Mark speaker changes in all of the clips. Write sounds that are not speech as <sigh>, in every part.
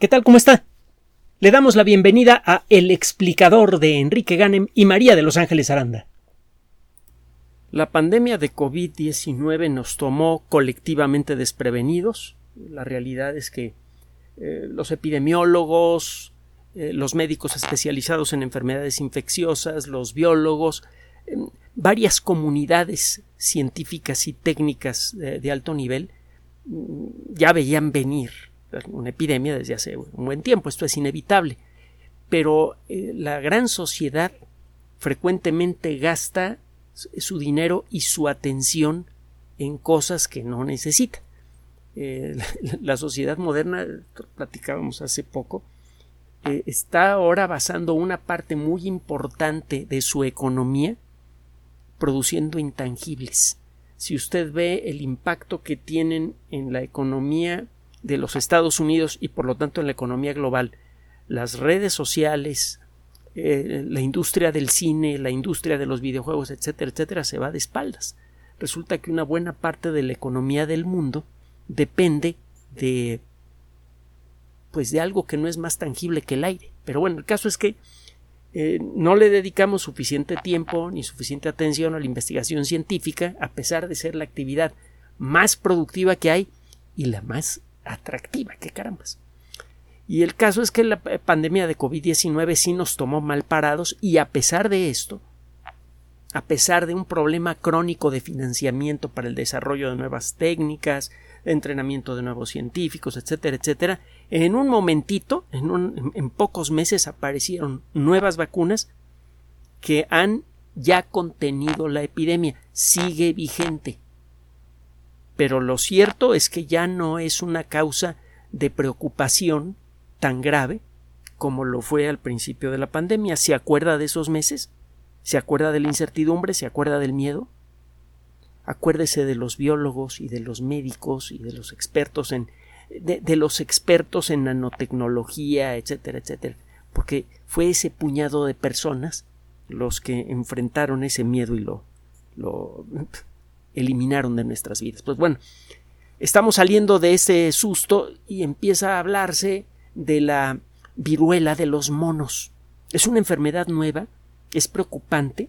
Speaker 1: ¿Qué tal? ¿Cómo está? Le damos la bienvenida a El explicador de Enrique Ganem y María de Los Ángeles Aranda. La pandemia de COVID-19 nos tomó colectivamente desprevenidos. La realidad es que eh, los epidemiólogos, eh, los médicos especializados en enfermedades infecciosas, los biólogos, eh, varias comunidades científicas y técnicas de alto nivel mm, ya veían venir una epidemia desde hace un buen tiempo, esto es inevitable. Pero eh, la gran sociedad frecuentemente gasta su dinero y su atención en cosas que no necesita. Eh, <laughs> la, sociedad moderna, platicábamos hace poco, eh, está ahora basando una parte muy importante de su economía produciendo intangibles. Si usted ve el impacto que tienen en la economía de los Estados Unidos y por lo tanto en la economía global, las redes sociales, eh, la industria del cine, la industria de los videojuegos, etcétera, etcétera, se va de espaldas. Resulta que una buena parte de la economía del mundo depende de pues de algo que no es más tangible que el aire. Pero bueno, el caso es que eh, no le dedicamos suficiente tiempo ni suficiente atención a la investigación científica, a pesar de ser la actividad más productiva que hay y la más atractiva, qué carambas. Y el caso es que la pandemia de COVID-19 sí nos tomó mal parados y a pesar de esto, a pesar de un problema crónico de financiamiento para el desarrollo de nuevas técnicas, de entrenamiento de nuevos científicos, etcétera, etcétera, en un momentito, en, en pocos meses aparecieron nuevas vacunas que han ya contenido la epidemia, sigue vigente pero lo cierto es que ya no es una causa de preocupación tan grave como lo fue al principio de la pandemia. ¿Se acuerda de esos meses? ¿Se acuerda de la incertidumbre? ¿Se acuerda del miedo? Acuérdese de los biólogos y de los médicos y de los expertos en de, los expertos en nanotecnología, etcétera, etcétera, porque fue ese puñado de personas los que enfrentaron ese miedo y lo, lo eliminaron de nuestras vidas. Pues bueno, estamos saliendo de ese susto y empieza a hablarse de la viruela de los monos. Es una enfermedad nueva, es preocupante.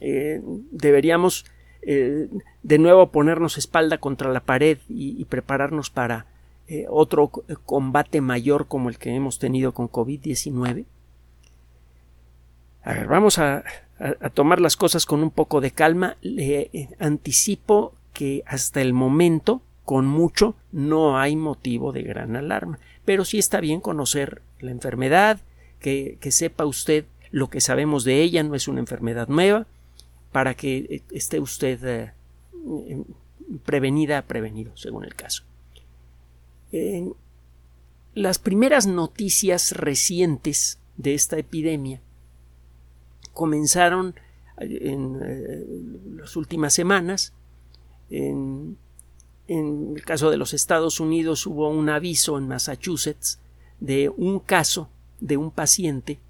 Speaker 1: Eh, deberíamos eh, de nuevo ponernos espalda contra la pared y, prepararnos para eh, otro combate mayor como el que hemos tenido con COVID-19. A ver, vamos a, a, tomar las cosas con un poco de calma. Le eh, anticipo que hasta el momento, con mucho, no hay motivo de gran alarma. Pero sí está bien conocer la enfermedad, que, sepa usted lo que sabemos de ella, no es una enfermedad nueva, para que eh, esté usted eh, prevenida, prevenido, según el caso. las primeras noticias recientes de esta epidemia comenzaron en eh, las últimas semanas. En, el caso de los Estados Unidos hubo un aviso en Massachusetts de un caso de un paciente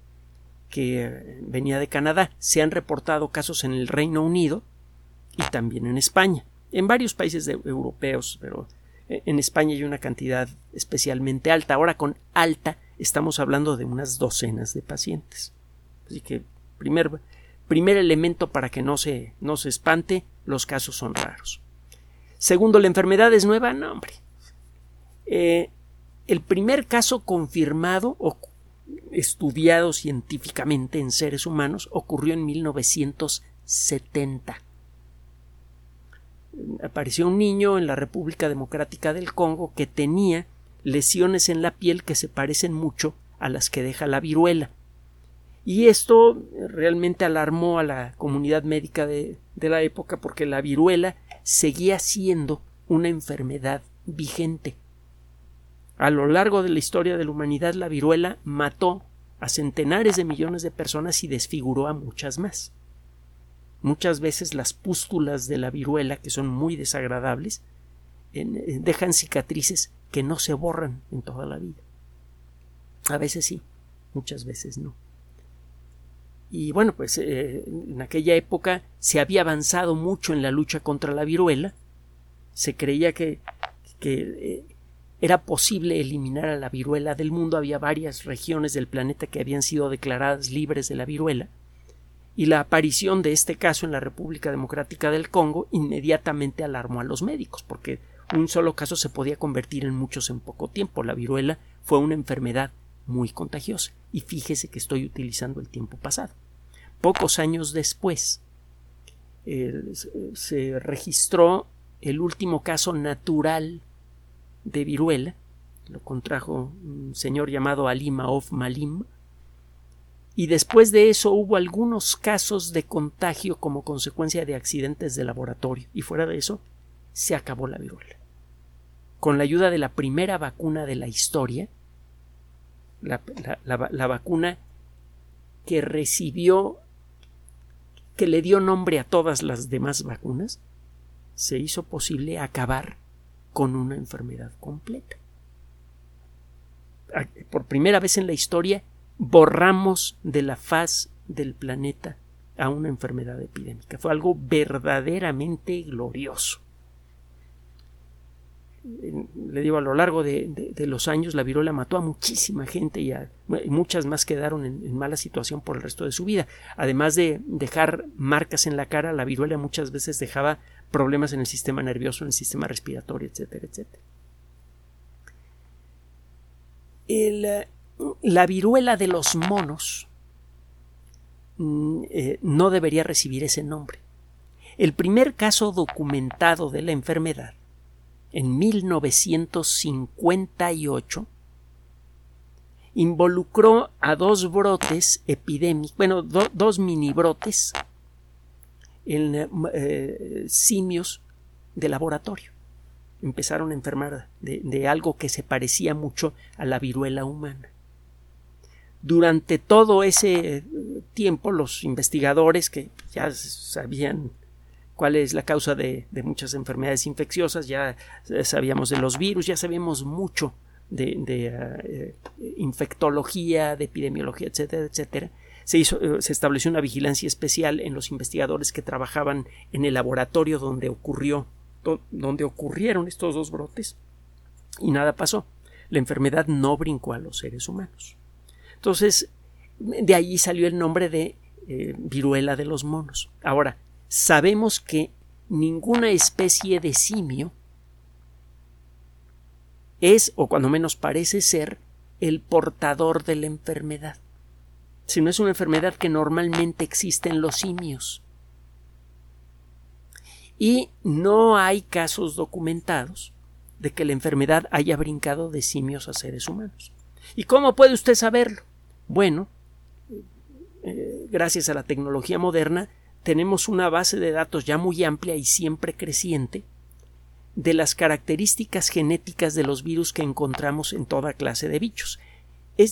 Speaker 1: que eh, venía de Canadá. Se han reportado casos en el Reino Unido y también en España, en varios países europeos, pero eh, en España hay una cantidad especialmente alta. Ahora con alta estamos hablando de unas docenas de pacientes. Así que Primer, primer elemento para que no se, no se espante, los casos son raros. Segundo, la enfermedad es nueva, no, hombre. Eh, el primer caso confirmado o estudiado científicamente en seres humanos ocurrió en 1970. Apareció un niño en la República Democrática del Congo que tenía lesiones en la piel que se parecen mucho a las que deja la viruela. Y esto realmente alarmó a la comunidad médica de, la época porque la viruela seguía siendo una enfermedad vigente. A lo largo de la historia de la humanidad la viruela mató a centenares de millones de personas y desfiguró a muchas más. Muchas veces las pústulas de la viruela, que son muy desagradables, dejan cicatrices que no se borran en toda la vida. A veces sí, muchas veces no. Y bueno, pues eh, en aquella época se había avanzado mucho en la lucha contra la viruela. Se creía que, que eh, era posible eliminar a la viruela del mundo. Había varias regiones del planeta que habían sido declaradas libres de la viruela. Y la aparición de este caso en la República Democrática del Congo inmediatamente alarmó a los médicos, porque un solo caso se podía convertir en muchos en poco tiempo. La viruela fue una enfermedad muy contagiosa. Y fíjese que estoy utilizando el tiempo pasado. Pocos años después se registró el último caso natural de viruela. Lo contrajo un señor llamado Ali Maof Malim. Y después de eso hubo algunos casos de contagio como consecuencia de accidentes de laboratorio. Y fuera de eso, se acabó la viruela. Con la ayuda de la primera vacuna de la historia, la vacuna que recibió, que le dio nombre a todas las demás vacunas, se hizo posible acabar con una enfermedad completa. Por primera vez en la historia borramos de la faz del planeta a una enfermedad epidémica. Fue algo verdaderamente glorioso. Le digo, a lo largo de, los años la viruela mató a muchísima gente y muchas más quedaron en, mala situación por el resto de su vida. Además de dejar marcas en la cara, la viruela muchas veces dejaba problemas en el sistema nervioso, en el sistema respiratorio, etcétera, etcétera. Eh, la viruela de los monos mm, eh, no debería recibir ese nombre. El primer caso documentado de la enfermedad, en 1958, involucró a dos brotes epidémicos, bueno, dos mini brotes en eh, simios de laboratorio. Empezaron a enfermar de, algo que se parecía mucho a la viruela humana. Durante todo ese tiempo, los investigadores que ya sabían cuál es la causa de, muchas enfermedades infecciosas, ya sabíamos de los virus, ya sabíamos mucho de, eh, infectología, de epidemiología, etcétera, etcétera, se, hizo, eh, se estableció una vigilancia especial en los investigadores que trabajaban en el laboratorio donde ocurrió donde ocurrieron estos dos brotes y nada pasó. La enfermedad no brincó a los seres humanos. Entonces, de allí salió el nombre de eh, viruela de los monos. Ahora, sabemos que ninguna especie de simio es, o cuando menos parece ser, el portador de la enfermedad sino es una enfermedad que normalmente existe en los simios. Y no hay casos documentados de que la enfermedad haya brincado de simios a seres humanos. ¿Y cómo puede usted saberlo? Bueno, eh, gracias a la tecnología moderna, tenemos una base de datos ya muy amplia y siempre creciente de las características genéticas de los virus que encontramos en toda clase de bichos. Eh,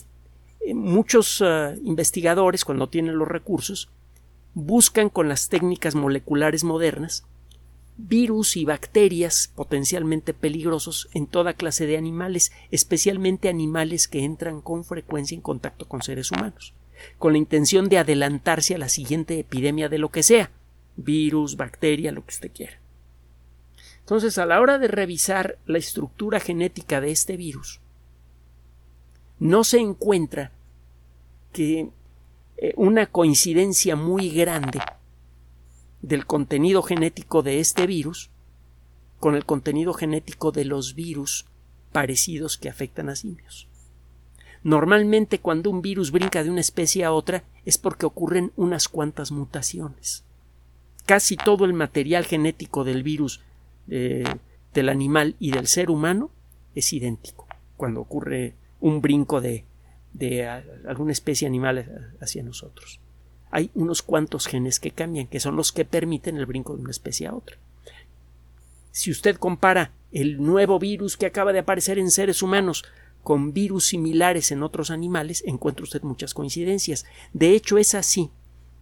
Speaker 1: muchos eh, investigadores, cuando tienen los recursos, buscan con las técnicas moleculares modernas virus y bacterias potencialmente peligrosos en toda clase de animales, especialmente animales que entran con frecuencia en contacto con seres humanos, con la intención de adelantarse a la siguiente epidemia de lo que sea, virus, bacteria, lo que usted quiera. Entonces, a la hora de revisar la estructura genética de este virus, no se encuentra que eh, una coincidencia muy grande del contenido genético de este virus con el contenido genético de los virus parecidos que afectan a simios. Normalmente cuando un virus brinca de una especie a otra es porque ocurren unas cuantas mutaciones. Casi todo el material genético del virus eh, del animal y del ser humano es idéntico cuando ocurre un brinco de, de alguna especie animal hacia nosotros. Hay unos cuantos genes que cambian, que son los que permiten el brinco de una especie a otra. Si usted compara el nuevo virus que acaba de aparecer en seres humanos con virus similares en otros animales, encuentra usted muchas coincidencias. De hecho, es así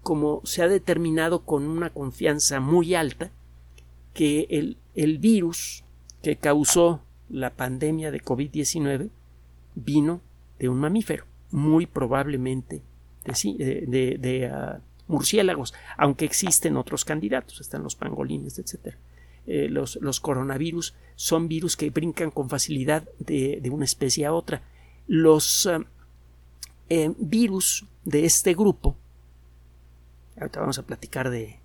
Speaker 1: como se ha determinado con una confianza muy alta que el, el virus que causó la pandemia de COVID-19 vino de un mamífero, muy probablemente de, ah, murciélagos, aunque existen otros candidatos, están los pangolines, etc. eh, los, los, coronavirus son virus que brincan con facilidad de, una especie a otra. Los eh, virus de este grupo, ahorita vamos a platicar de,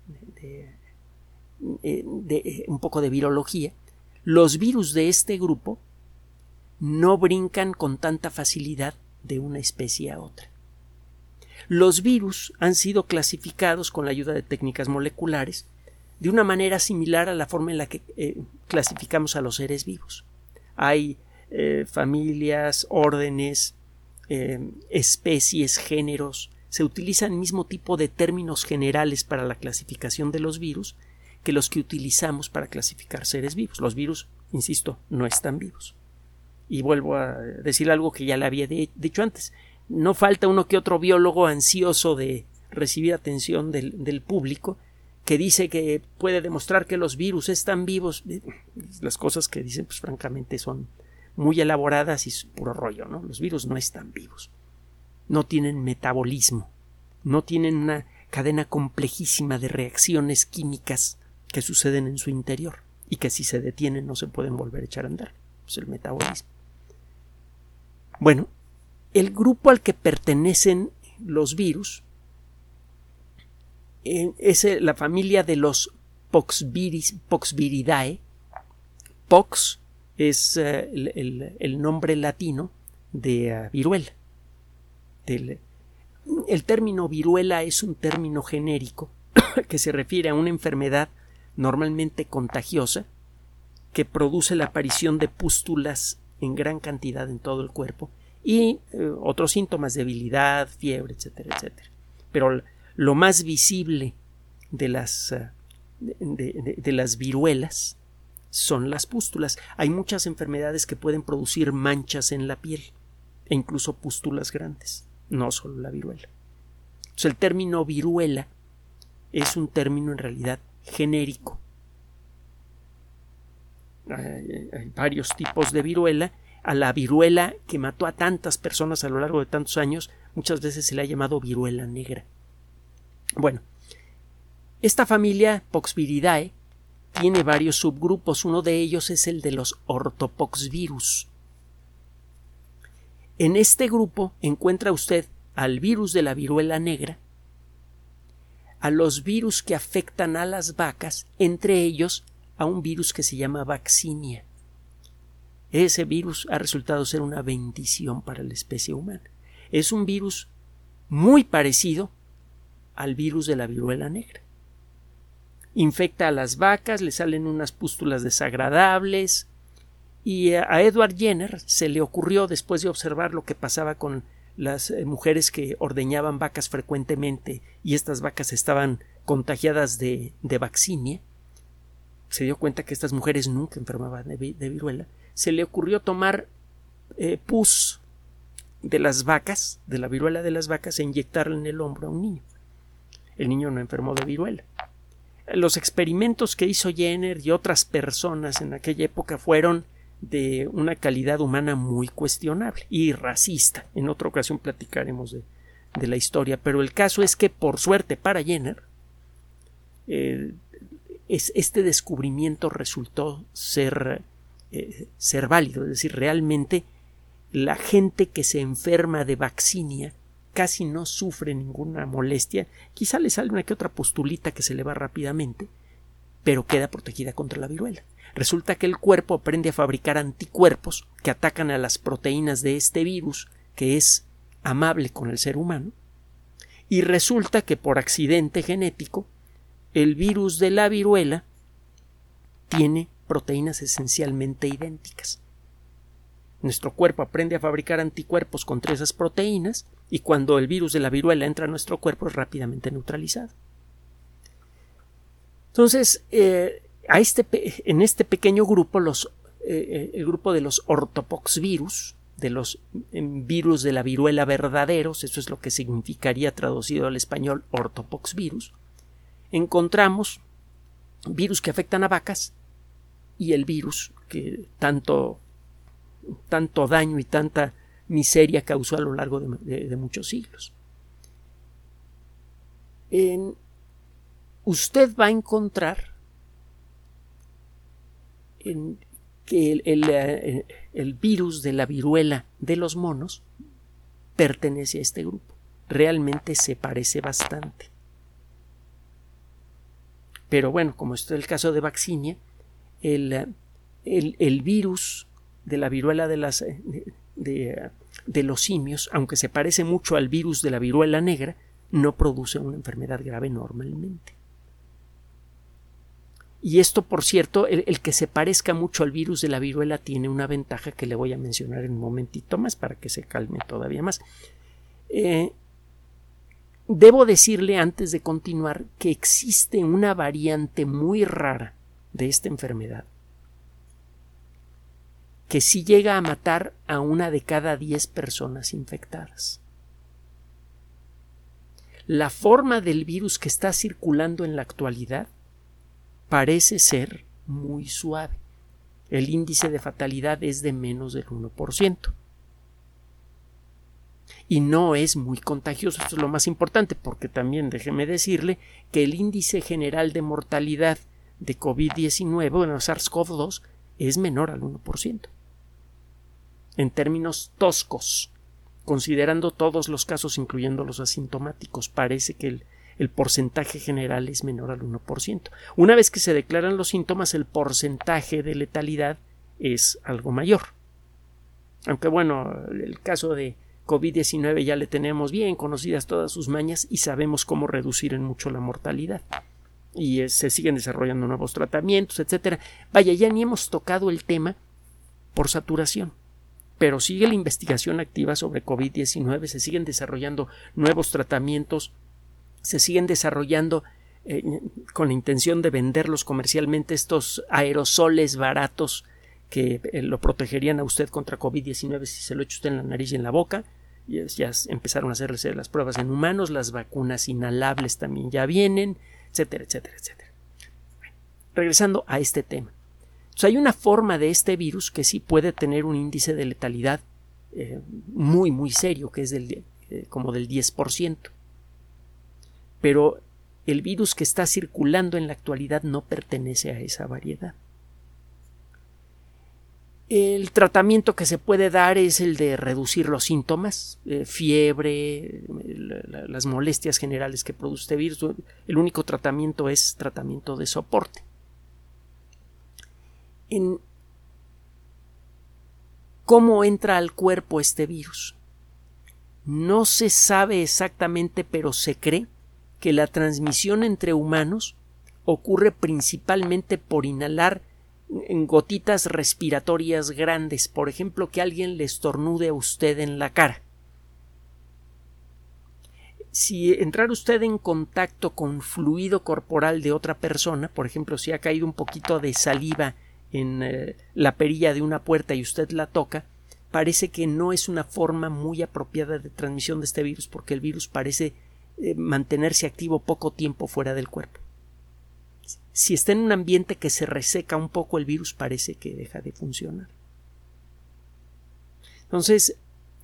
Speaker 1: de un poco de virología, los virus de este grupo no brincan con tanta facilidad de una especie a otra. Los virus han sido clasificados con la ayuda de técnicas moleculares de una manera similar a la forma en la que eh, clasificamos a los seres vivos. Hay eh, familias, órdenes, eh, especies, géneros. Se utilizan el mismo tipo de términos generales para la clasificación de los virus que los que utilizamos para clasificar seres vivos. Los virus, insisto, no están vivos. Y vuelvo a decir algo que ya le había dicho antes no falta uno que otro biólogo ansioso de recibir atención del, público que dice que puede demostrar que los virus están vivos. Las cosas que dicen, pues francamente, son muy elaboradas y puro rollo, ¿no? Los virus no están vivos. No tienen metabolismo. No tienen una cadena complejísima de reacciones químicas que suceden en su interior y que si se detienen no se pueden volver a echar a andar. Es el metabolismo. Bueno, el grupo al que pertenecen los virus eh, es eh, la familia de los Poxviridae. Pox es eh, el, nombre latino de viruela. el término viruela es un término genérico <coughs> que se refiere a una enfermedad normalmente contagiosa que produce la aparición de pústulas en gran cantidad en todo el cuerpo y eh, otros síntomas, debilidad, fiebre, etcétera, etcétera. Pero lo más visible de las, eh, de, las viruelas son las pústulas. Hay muchas enfermedades que pueden producir manchas en la piel e incluso pústulas grandes, no solo la viruela. El término viruela es un término en realidad genérico. hay varios tipos de viruela a la viruela que mató a tantas personas a lo largo de tantos años, muchas veces se le ha llamado viruela negra. Bueno, esta familia Poxviridae tiene varios subgrupos, uno de ellos es el de los ortopoxvirus. En este grupo encuentra usted al virus de la viruela negra, a los virus que afectan a las vacas, entre ellos a un virus que se llama vaccinia. Ese virus ha resultado ser una bendición para la especie humana. Es un virus muy parecido al virus de la viruela negra. Infecta a las vacas, le salen unas pústulas desagradables, y a Edward Jenner se le ocurrió, después de observar lo que pasaba con las eh, mujeres que ordeñaban vacas frecuentemente y estas vacas estaban contagiadas de, de vaccinia, se dio cuenta que estas mujeres nunca enfermaban de viruela se le ocurrió tomar eh, pus de las vacas, de la viruela de las vacas, e inyectarla en el hombro a un niño. El niño no enfermó de viruela. Los experimentos que hizo Jenner y otras personas en aquella época fueron de una calidad humana muy cuestionable y racista. En otra ocasión platicaremos de, la historia, pero el caso es que, por suerte para Jenner, eh, este descubrimiento resultó ser eh, ser válido. Es decir, realmente la gente que se enferma de vaccinia casi no sufre ninguna molestia. Quizá le sale una que otra postulita que se le va rápidamente, pero queda protegida contra la viruela. Resulta que el cuerpo aprende a fabricar anticuerpos que atacan a las proteínas de este virus, que es amable con el ser humano, y resulta que por accidente genético el virus de la viruela tiene proteínas esencialmente idénticas. Nuestro cuerpo aprende a fabricar anticuerpos contra esas proteínas y cuando el virus de la viruela entra a nuestro cuerpo es rápidamente neutralizado. Entonces, eh, a este, en este pequeño grupo, los, eh, eh, el grupo de los ortopoxvirus, de los em, virus de la viruela verdaderos, eso es lo que significaría traducido al español ortopoxvirus, encontramos virus que afectan a vacas y el virus que tanto, tanto daño y tanta miseria causó a lo largo de, muchos siglos. usted va a encontrar que eh, el, virus de la viruela de los monos pertenece a este grupo. Realmente se parece bastante. Pero bueno, como es el caso de Vaccinia, el, el, virus de la viruela de, las, de, de los simios, aunque se parece mucho al virus de la viruela negra, no produce una enfermedad grave normalmente. Y esto, por cierto, el, que se parezca mucho al virus de la viruela tiene una ventaja que le voy a mencionar en un momentito más para que se calme todavía más. Eh, debo decirle antes de continuar que existe una variante muy rara de esta enfermedad que sí llega a matar a una de cada diez personas infectadas. La forma del virus que está circulando en la actualidad parece ser muy suave. El índice de fatalidad es de menos del 1%. Y no es muy contagioso, esto es lo más importante, porque también déjeme decirle que el índice general de mortalidad de COVID-19, bueno, SARS-CoV-2, es menor al 1%. En términos toscos, considerando todos los casos, incluyendo los asintomáticos, parece que el porcentaje general es menor al 1%. Una vez que se declaran los síntomas, el porcentaje de letalidad es algo mayor. Aunque bueno, el caso de COVID-19 ya le tenemos bien conocidas todas sus mañas y sabemos cómo reducir en mucho la mortalidad. Y eh, se siguen desarrollando nuevos tratamientos, etcétera. Vaya, ya ni hemos tocado el tema por saturación. Pero sigue la investigación activa sobre COVID-19, se siguen desarrollando nuevos tratamientos se siguen desarrollando eh, con la intención de venderlos comercialmente estos aerosoles baratos que eh, lo protegerían a usted contra COVID-19 si se lo echa usted en la nariz y en la boca. Ya, empezaron a hacerse las pruebas en humanos, las vacunas inhalables también ya vienen, etcétera, etcétera, etcétera. regresando a este tema. Hay una forma de este virus que sí puede tener un índice de letalidad eh, muy, muy serio, que es del, como del 10% pero el virus que está circulando en la actualidad no pertenece a esa variedad. El tratamiento que se puede dar es el de reducir los síntomas, eh, fiebre, las molestias generales que produce este virus. El único tratamiento es tratamiento de soporte. ¿Cómo entra al cuerpo este virus? No se sabe exactamente, pero se cree que la transmisión entre humanos ocurre principalmente por inhalar en gotitas respiratorias grandes, por ejemplo, que alguien le estornude a usted en la cara. Si entrar usted en contacto con fluido corporal de otra persona, por ejemplo, si ha caído un poquito de saliva en eh, la perilla de una puerta y usted la toca, parece que no es una forma muy apropiada de transmisión de este virus porque el virus parece eh, mantenerse activo poco tiempo fuera del cuerpo. Si está en un ambiente que se reseca un poco el virus parece que deja de funcionar. Entonces,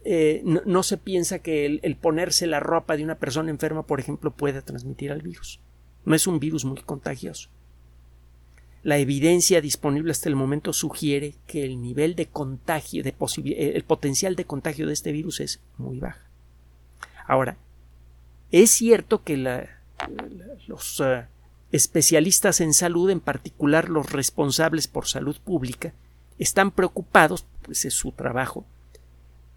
Speaker 1: eh, no, se piensa que el, el, ponerse la ropa de una persona enferma, por ejemplo, pueda transmitir al virus. No es un virus muy contagioso. La evidencia disponible hasta el momento sugiere que el nivel de contagio, de el potencial de contagio de este virus es muy bajo. Ahora, es cierto que los eh, especialistas en salud, en particular los responsables por salud pública, están preocupados, pues es su trabajo,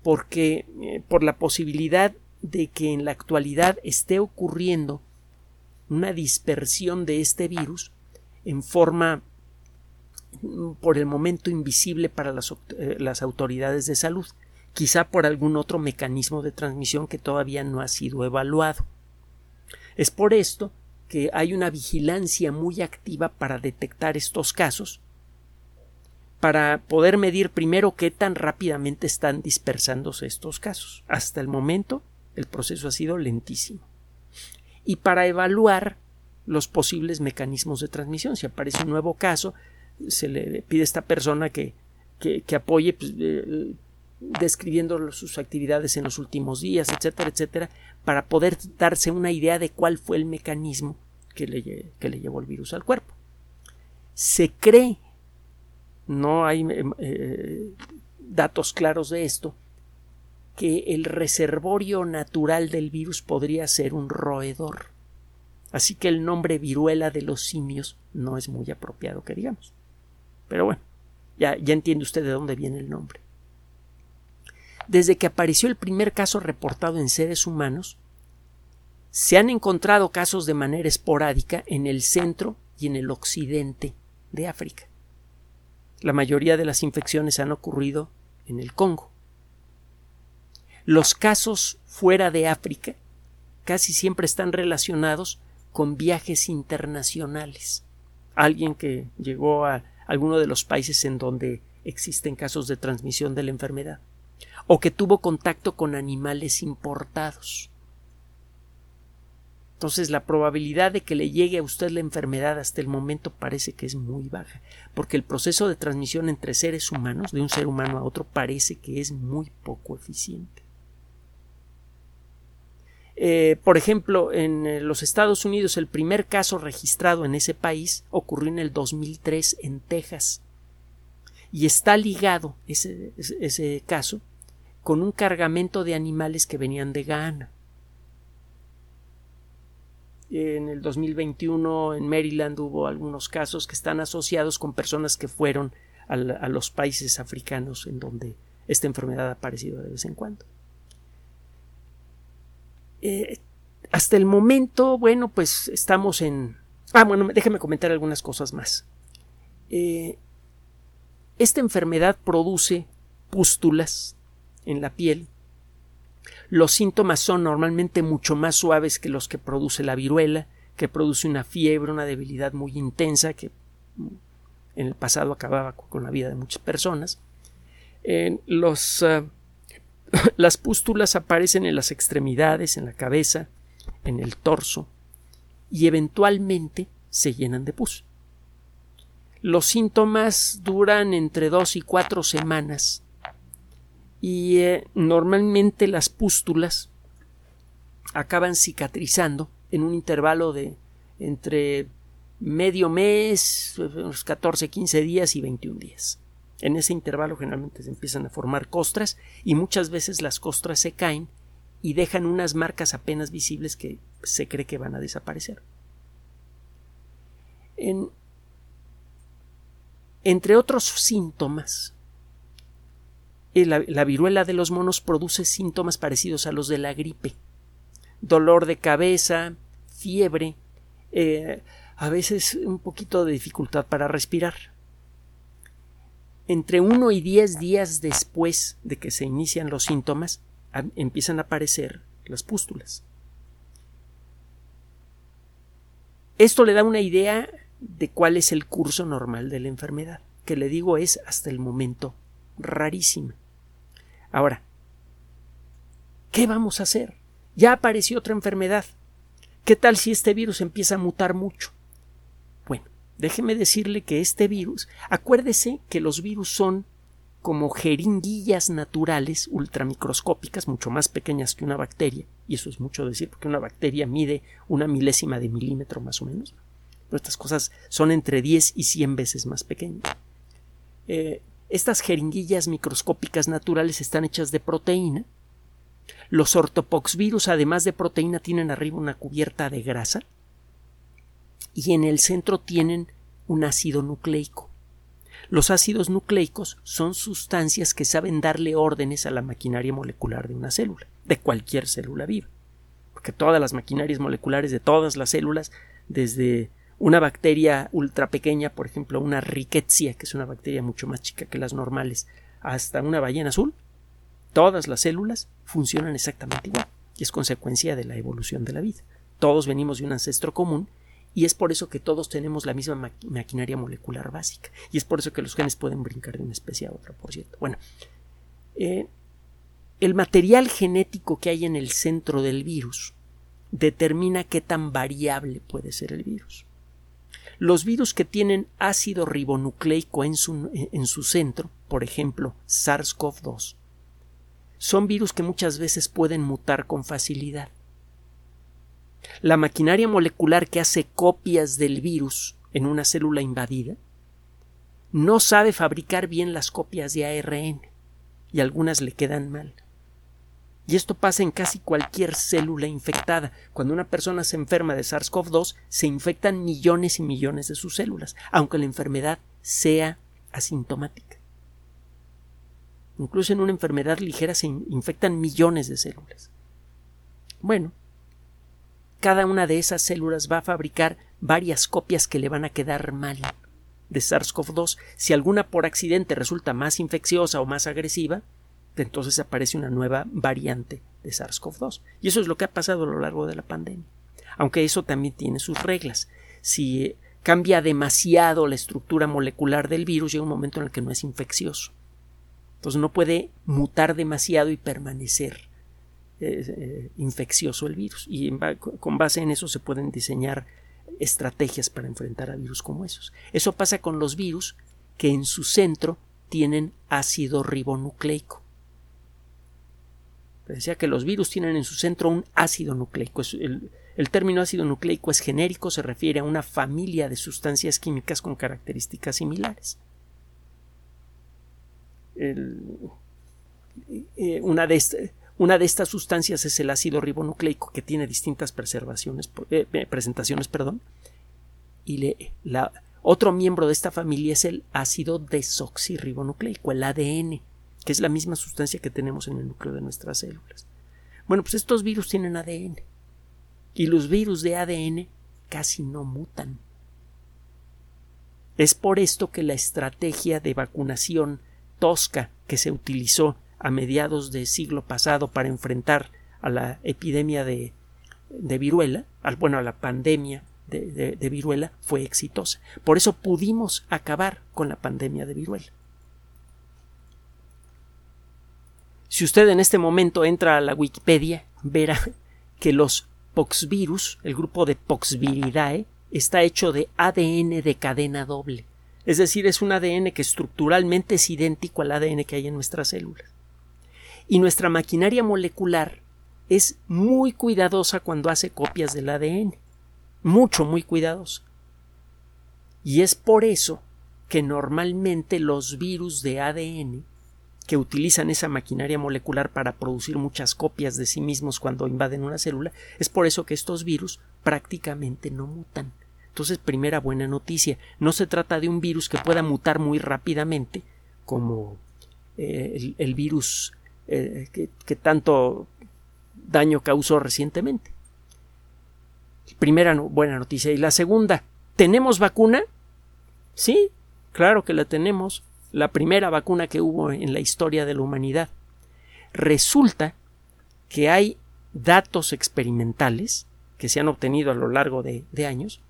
Speaker 1: porque eh, por la posibilidad de que en la actualidad esté ocurriendo una dispersión de este virus en forma mm, por el momento invisible para eh, las autoridades de salud quizá por algún otro mecanismo de transmisión que todavía no ha sido evaluado. Es por esto que hay una vigilancia muy activa para detectar estos casos, para poder medir primero qué tan rápidamente están dispersándose estos casos. Hasta el momento el proceso ha sido lentísimo. Y para evaluar los posibles mecanismos de transmisión. Si aparece un nuevo caso, se le pide a esta persona que, que, apoye pues, eh, describiendo sus actividades en los últimos días, etcétera, etcétera, para poder darse una idea de cuál fue el mecanismo que le, que le llevó el virus al cuerpo. Se cree no hay datos claros de esto, que el reservorio natural del virus podría ser un roedor. Así que el nombre viruela de los simios no es muy apropiado que digamos. Pero bueno, ya, ya entiende usted de dónde viene el nombre. Desde que apareció el primer caso reportado en seres humanos, se han encontrado casos de manera esporádica en el centro y en el occidente de África. La mayoría de las infecciones han ocurrido en el Congo. Los casos fuera de África casi siempre están relacionados con viajes internacionales. Alguien que llegó a alguno de los países en donde existen casos de transmisión de la enfermedad o que tuvo contacto con animales importados. Entonces la probabilidad de que le llegue a usted la enfermedad hasta el momento parece que es muy baja, porque el proceso de transmisión entre seres humanos, de un ser humano a otro, parece que es muy poco eficiente. Eh, por ejemplo, en eh, los Estados Unidos el primer caso registrado en ese país ocurrió en el 2003 en Texas y está ligado ese, ese caso con un cargamento de animales que venían de Ghana. En el 2021 en Maryland hubo algunos casos que están asociados con personas que fueron a, los países africanos en donde esta enfermedad ha aparecido de vez en cuando. Eh, hasta el momento, bueno, pues estamos en... Ah, bueno, déjeme comentar algunas cosas más. Eh, esta enfermedad produce pústulas en la piel los síntomas son normalmente mucho más suaves que los que produce la viruela, que produce una fiebre, una debilidad muy intensa que en el pasado acababa con la vida de muchas personas. los, ah, <laughs> las pústulas aparecen en las extremidades, en la cabeza, en el torso y eventualmente se llenan de pus. Los síntomas duran entre dos y cuatro semanas y eh, normalmente las pústulas acaban cicatrizando en un intervalo de entre medio mes, unos 14, 15 días y 21 días. En ese intervalo generalmente se empiezan a formar costras y muchas veces las costras se caen y dejan unas marcas apenas visibles que se cree que van a desaparecer. entre otros síntomas, la, viruela de los monos produce síntomas parecidos a los de la gripe. Dolor de cabeza, fiebre, eh, a veces un poquito de dificultad para respirar. Entre uno y diez días después de que se inician los síntomas, empiezan a aparecer las pústulas. Esto le da una idea de cuál es el curso normal de la enfermedad, que le digo es hasta el momento rarísima. Ahora, ¿qué vamos a hacer? Ya apareció otra enfermedad. ¿Qué tal si este virus empieza a mutar mucho? Déjeme decirle que este virus, acuérdese que los virus son como jeringuillas naturales ultramicroscópicas, mucho más pequeñas que una bacteria, y eso es mucho decir porque una bacteria mide una milésima de milímetro más o menos. Pero estas cosas son entre 10 y 100 veces más pequeñas. Eh, estas jeringuillas microscópicas naturales están hechas de proteína. Los ortopoxvirus, además de proteína, tienen arriba una cubierta de grasa y en el centro tienen un ácido nucleico. Los ácidos nucleicos son sustancias que saben darle órdenes a la maquinaria molecular de una célula, de cualquier célula viva, porque todas las maquinarias moleculares de todas las células, desde una bacteria ultra pequeña, por ejemplo, una rickettsia, que es una bacteria mucho más chica que las normales, hasta una ballena azul, todas las células funcionan exactamente igual y es consecuencia de la evolución de la vida. Todos venimos de un ancestro común y es por eso que todos tenemos la misma maquinaria molecular básica y es por eso que los genes pueden brincar de una especie a otra, por cierto. Bueno, eh, el material genético que hay en el centro del virus determina qué tan variable puede ser el virus. Los virus que tienen ácido ribonucleico en su, en su centro, por ejemplo SARS-CoV-2, son virus que muchas veces pueden mutar con facilidad. La maquinaria molecular que hace copias del virus en una célula invadida no sabe fabricar bien las copias de ARN y algunas le quedan mal. Y esto pasa en casi cualquier célula infectada. Cuando una persona se enferma de SARS-CoV-2, se infectan millones y millones de sus células, aunque la enfermedad sea asintomática. Incluso en una enfermedad ligera se infectan millones de células. Bueno, cada una de esas células va a fabricar varias copias que le van a quedar mal de SARS-CoV-2. Si alguna por accidente resulta más infecciosa o más agresiva, entonces aparece una nueva variante de SARS-CoV-2. Y eso es lo que ha pasado a lo largo de la pandemia. Aunque eso también tiene sus reglas. Si cambia demasiado la estructura molecular del virus, llega un momento en el que no es infeccioso. Entonces no puede mutar demasiado y permanecer eh, infeccioso el virus. Y con base en eso se pueden diseñar estrategias para enfrentar a virus como esos. Eso pasa con los virus que en su centro tienen ácido ribonucleico. Decía que los virus tienen en su centro un ácido nucleico. El, término ácido nucleico es genérico, se refiere a una familia de sustancias químicas con características similares. Eh, una, de una, de estas sustancias es el ácido ribonucleico que tiene distintas eh, eh, presentaciones. Perdón, y la, otro miembro de esta familia es el ácido desoxirribonucleico, el ADN que es la misma sustancia que tenemos en el núcleo de nuestras células. Bueno, pues estos virus tienen ADN. Y los virus de ADN casi no mutan. Es por esto que la estrategia de vacunación tosca que se utilizó a mediados del siglo pasado para enfrentar a la epidemia de, viruela, bueno, a la pandemia de, de viruela, fue exitosa. Por eso pudimos acabar con la pandemia de viruela. Si usted en este momento entra a la Wikipedia, verá que los poxvirus, el grupo de Poxviridae, está hecho de ADN de cadena doble. Es decir, es un ADN que estructuralmente es idéntico al ADN que hay en nuestras células. Y nuestra maquinaria molecular es muy cuidadosa cuando hace copias del ADN. Mucho, muy cuidadosa. Y es por eso que normalmente los virus de ADN que utilizan esa maquinaria molecular para producir muchas copias de sí mismos cuando invaden una célula, es por eso que estos virus prácticamente no mutan. Entonces, primera buena noticia, no se trata de un virus que pueda mutar muy rápidamente, como eh, el, virus eh, que, que tanto daño causó recientemente. Primera buena noticia. Y la segunda, ¿tenemos vacuna? Sí, claro que la tenemos la primera vacuna que hubo en la historia de la humanidad. Resulta que hay datos experimentales que se han obtenido a lo largo de, años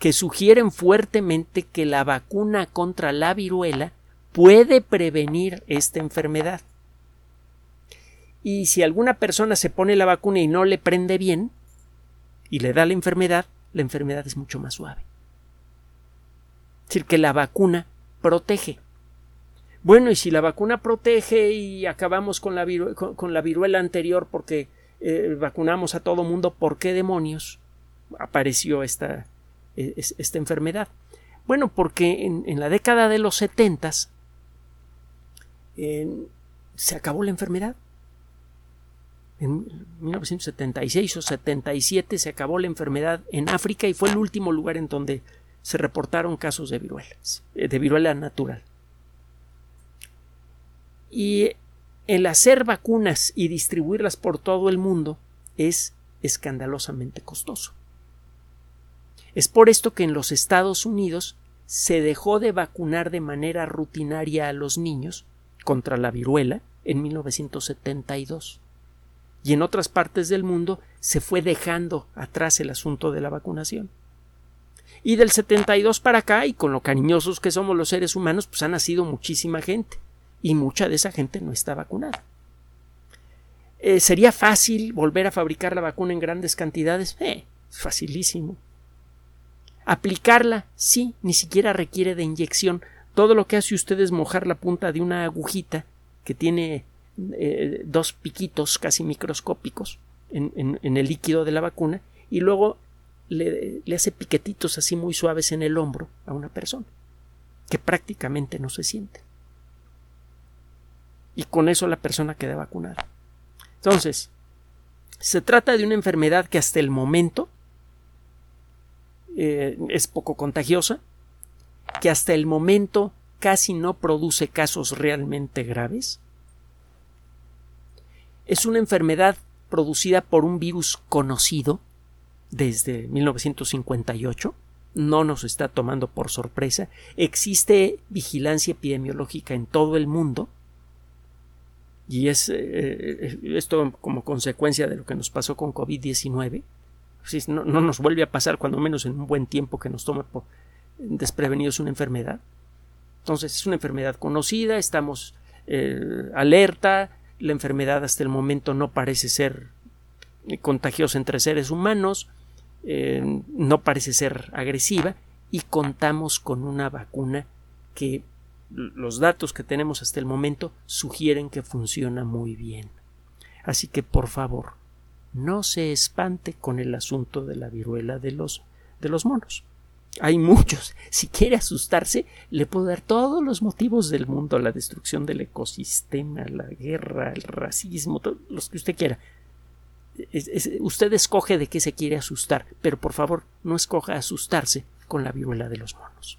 Speaker 1: que sugieren fuertemente que la vacuna contra la viruela puede prevenir esta enfermedad. Y si alguna persona se pone la vacuna y no le prende bien y le da la enfermedad, la enfermedad es mucho más suave. Es decir, que la vacuna protege. Bueno, y si la vacuna protege y acabamos con la, viruela anterior porque eh, vacunamos a todo mundo, ¿por qué demonios apareció esta, e, esta enfermedad? Bueno, porque en, la década de los setentas se acabó la enfermedad. En 1976 o 77 se acabó la enfermedad en África y fue el último lugar en donde se reportaron casos de viruela, de viruela natural. Y el hacer vacunas y distribuirlas por todo el mundo es escandalosamente costoso. Es por esto que en los Estados Unidos se dejó de vacunar de manera rutinaria a los niños contra la viruela en 1972. Y en otras partes del mundo se fue dejando atrás el asunto de la vacunación. Y del 72 para acá, y con lo cariñosos que somos los seres humanos, pues ha nacido muchísima gente y mucha de esa gente no está vacunada. Eh, ¿Sería fácil volver a fabricar la vacuna en grandes cantidades? Eh, facilísimo. Aplicarla, sí, ni siquiera requiere de inyección. Todo lo que hace usted es mojar la punta de una agujita que tiene eh, dos piquitos casi microscópicos en, el líquido de la vacuna y luego le, hace piquetitos así muy suaves en el hombro a una persona que prácticamente no se sienten. Y con eso la persona queda vacunada. Entonces, se trata de una enfermedad que hasta el momento eh, es poco contagiosa, que hasta el momento casi no produce casos realmente graves. Es una enfermedad producida por un virus conocido desde 1958. No nos está tomando por sorpresa. Existe vigilancia epidemiológica en todo el mundo. Y es eh, eh, esto como consecuencia de lo que nos pasó con COVID-19. No, no, nos vuelve a pasar, cuando menos en un buen tiempo que nos tome por desprevenidos una enfermedad. Entonces es una enfermedad conocida, estamos eh, alerta, la enfermedad hasta el momento no parece ser contagiosa entre seres humanos, eh, no parece ser agresiva y contamos con una vacuna que los datos que tenemos hasta el momento sugieren que funciona muy bien. Así que por favor, no se espante con el asunto de la viruela de los, de los monos. Hay muchos. Si quiere asustarse, le puedo dar todos los motivos del mundo, la destrucción del ecosistema, la guerra, el racismo, todos los que usted quiera. usted escoge de qué se quiere asustar, pero por favor no escoja asustarse con la viruela de los monos.